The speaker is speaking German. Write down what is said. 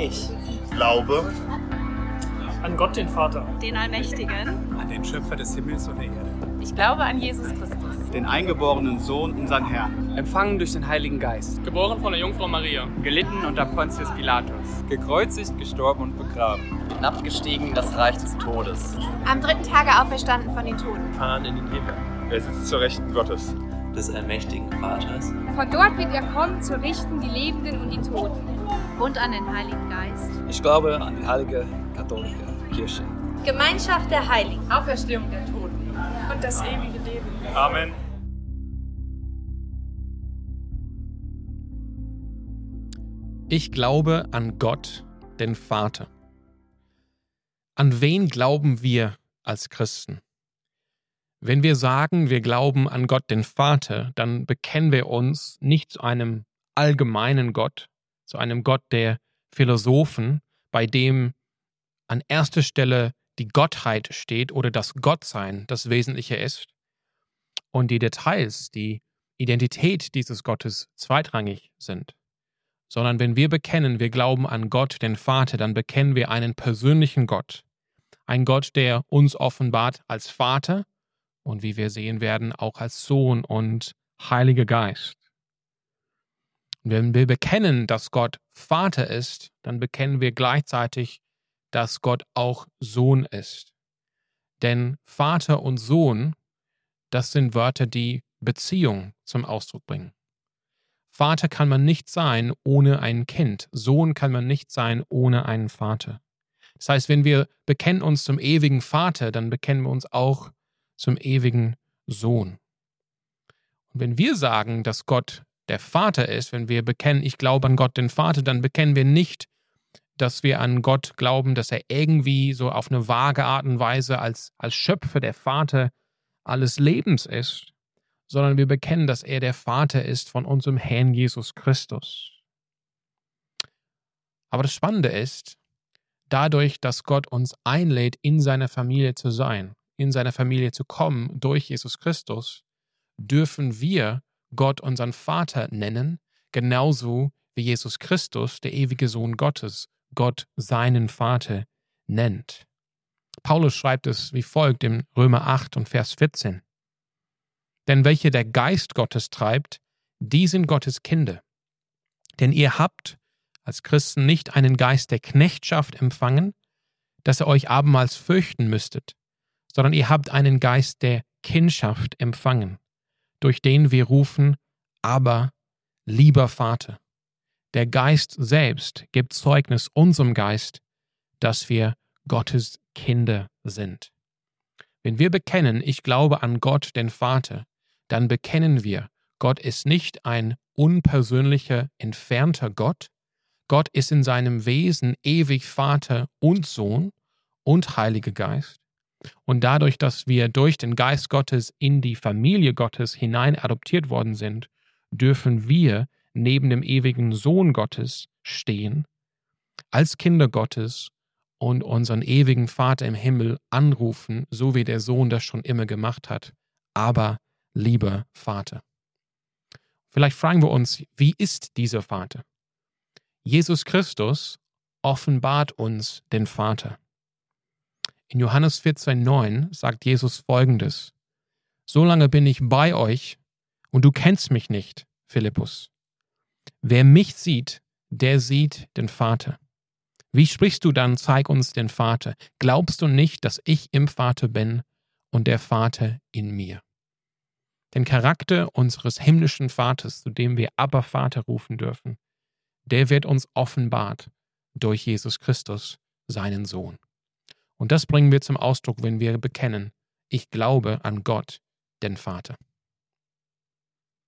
Ich. Glaube. An Gott den Vater, den Allmächtigen, an den Schöpfer des Himmels und der Erde. Ich glaube an Jesus Christus, den eingeborenen Sohn, unseren Herrn, empfangen durch den Heiligen Geist, geboren von der Jungfrau Maria, gelitten unter Pontius Pilatus, gekreuzigt, gestorben und begraben, hinabgestiegen in das Reich des Todes, am dritten Tage auferstanden von den Toten, fahren in den Himmel, er sitzt zur Rechten Gottes, des allmächtigen Vaters. Von dort wird er kommen, zu richten die Lebenden und die Toten. Und an den Heiligen Geist. Ich glaube an die heilige katholische Kirche. Gemeinschaft der Heiligen. Auferstehung der Toten. Und das ewige Leben. Amen. Ich glaube an Gott, den Vater. An wen glauben wir als Christen? Wenn wir sagen, wir glauben an Gott, den Vater, dann bekennen wir uns nicht zu einem allgemeinen Gott, zu einem Gott der Philosophen, bei dem an erster Stelle die Gottheit steht oder das Gottsein das Wesentliche ist. Und die Details, die Identität dieses Gottes zweitrangig sind, sondern wenn wir bekennen, wir glauben an Gott, den Vater, dann bekennen wir einen persönlichen Gott, ein Gott, der uns offenbart als Vater und wie wir sehen werden, auch als Sohn und Heiliger Geist. Und wenn wir bekennen, dass Gott Vater ist, dann bekennen wir gleichzeitig, dass Gott auch Sohn ist. Denn Vater und Sohn, das sind Wörter, die Beziehung zum Ausdruck bringen. Vater kann man nicht sein ohne ein Kind. Sohn kann man nicht sein ohne einen Vater. Das heißt, wenn wir bekennen uns zum ewigen Vater, dann bekennen wir uns auch zum ewigen Sohn. Und wenn wir sagen, dass Gott der Vater ist, wenn wir bekennen, ich glaube an Gott den Vater, dann bekennen wir nicht, dass wir an Gott glauben, dass er irgendwie so auf eine vage Art und Weise als, als Schöpfer, der Vater alles Lebens ist, sondern wir bekennen, dass er der Vater ist von unserem Herrn Jesus Christus. Aber das Spannende ist, dadurch, dass Gott uns einlädt, in seiner Familie zu sein, in seine Familie zu kommen durch Jesus Christus, dürfen wir Gott unseren Vater nennen, genauso wie Jesus Christus, der ewige Sohn Gottes, Gott seinen Vater nennt. Paulus schreibt es wie folgt im Römer 8 und Vers 14. Denn welche der Geist Gottes treibt, die sind Gottes Kinder. Denn ihr habt als Christen nicht einen Geist der Knechtschaft empfangen, dass ihr euch abermals fürchten müsstet, sondern ihr habt einen Geist der Kindschaft empfangen, durch den wir rufen, aber lieber Vater. Der Geist selbst gibt Zeugnis unserem Geist, dass wir Gottes Kinder sind. Wenn wir bekennen, ich glaube an Gott, den Vater, dann bekennen wir, Gott ist nicht ein unpersönlicher, entfernter Gott. Gott ist in seinem Wesen ewig Vater und Sohn und Heiliger Geist. Und dadurch, dass wir durch den Geist Gottes in die Familie Gottes hinein adoptiert worden sind, dürfen wir neben dem ewigen Sohn Gottes stehen, als Kinder Gottes und unseren ewigen Vater im Himmel anrufen, so wie der Sohn das schon immer gemacht hat. Aber, lieber Vater. Vielleicht fragen wir uns, wie ist dieser Vater? Jesus Christus offenbart uns den Vater. In Johannes 14,9 sagt Jesus folgendes: Solange bin ich bei euch und du kennst mich nicht, Philippus. Wer mich sieht, der sieht den Vater. Wie sprichst du dann, zeig uns den Vater? Glaubst du nicht, dass ich im Vater bin und der Vater in mir? Den Charakter unseres himmlischen Vaters, zu dem wir aber Vater rufen dürfen, der wird uns offenbart durch Jesus Christus, seinen Sohn. Und das bringen wir zum Ausdruck, wenn wir bekennen, ich glaube an Gott, den Vater.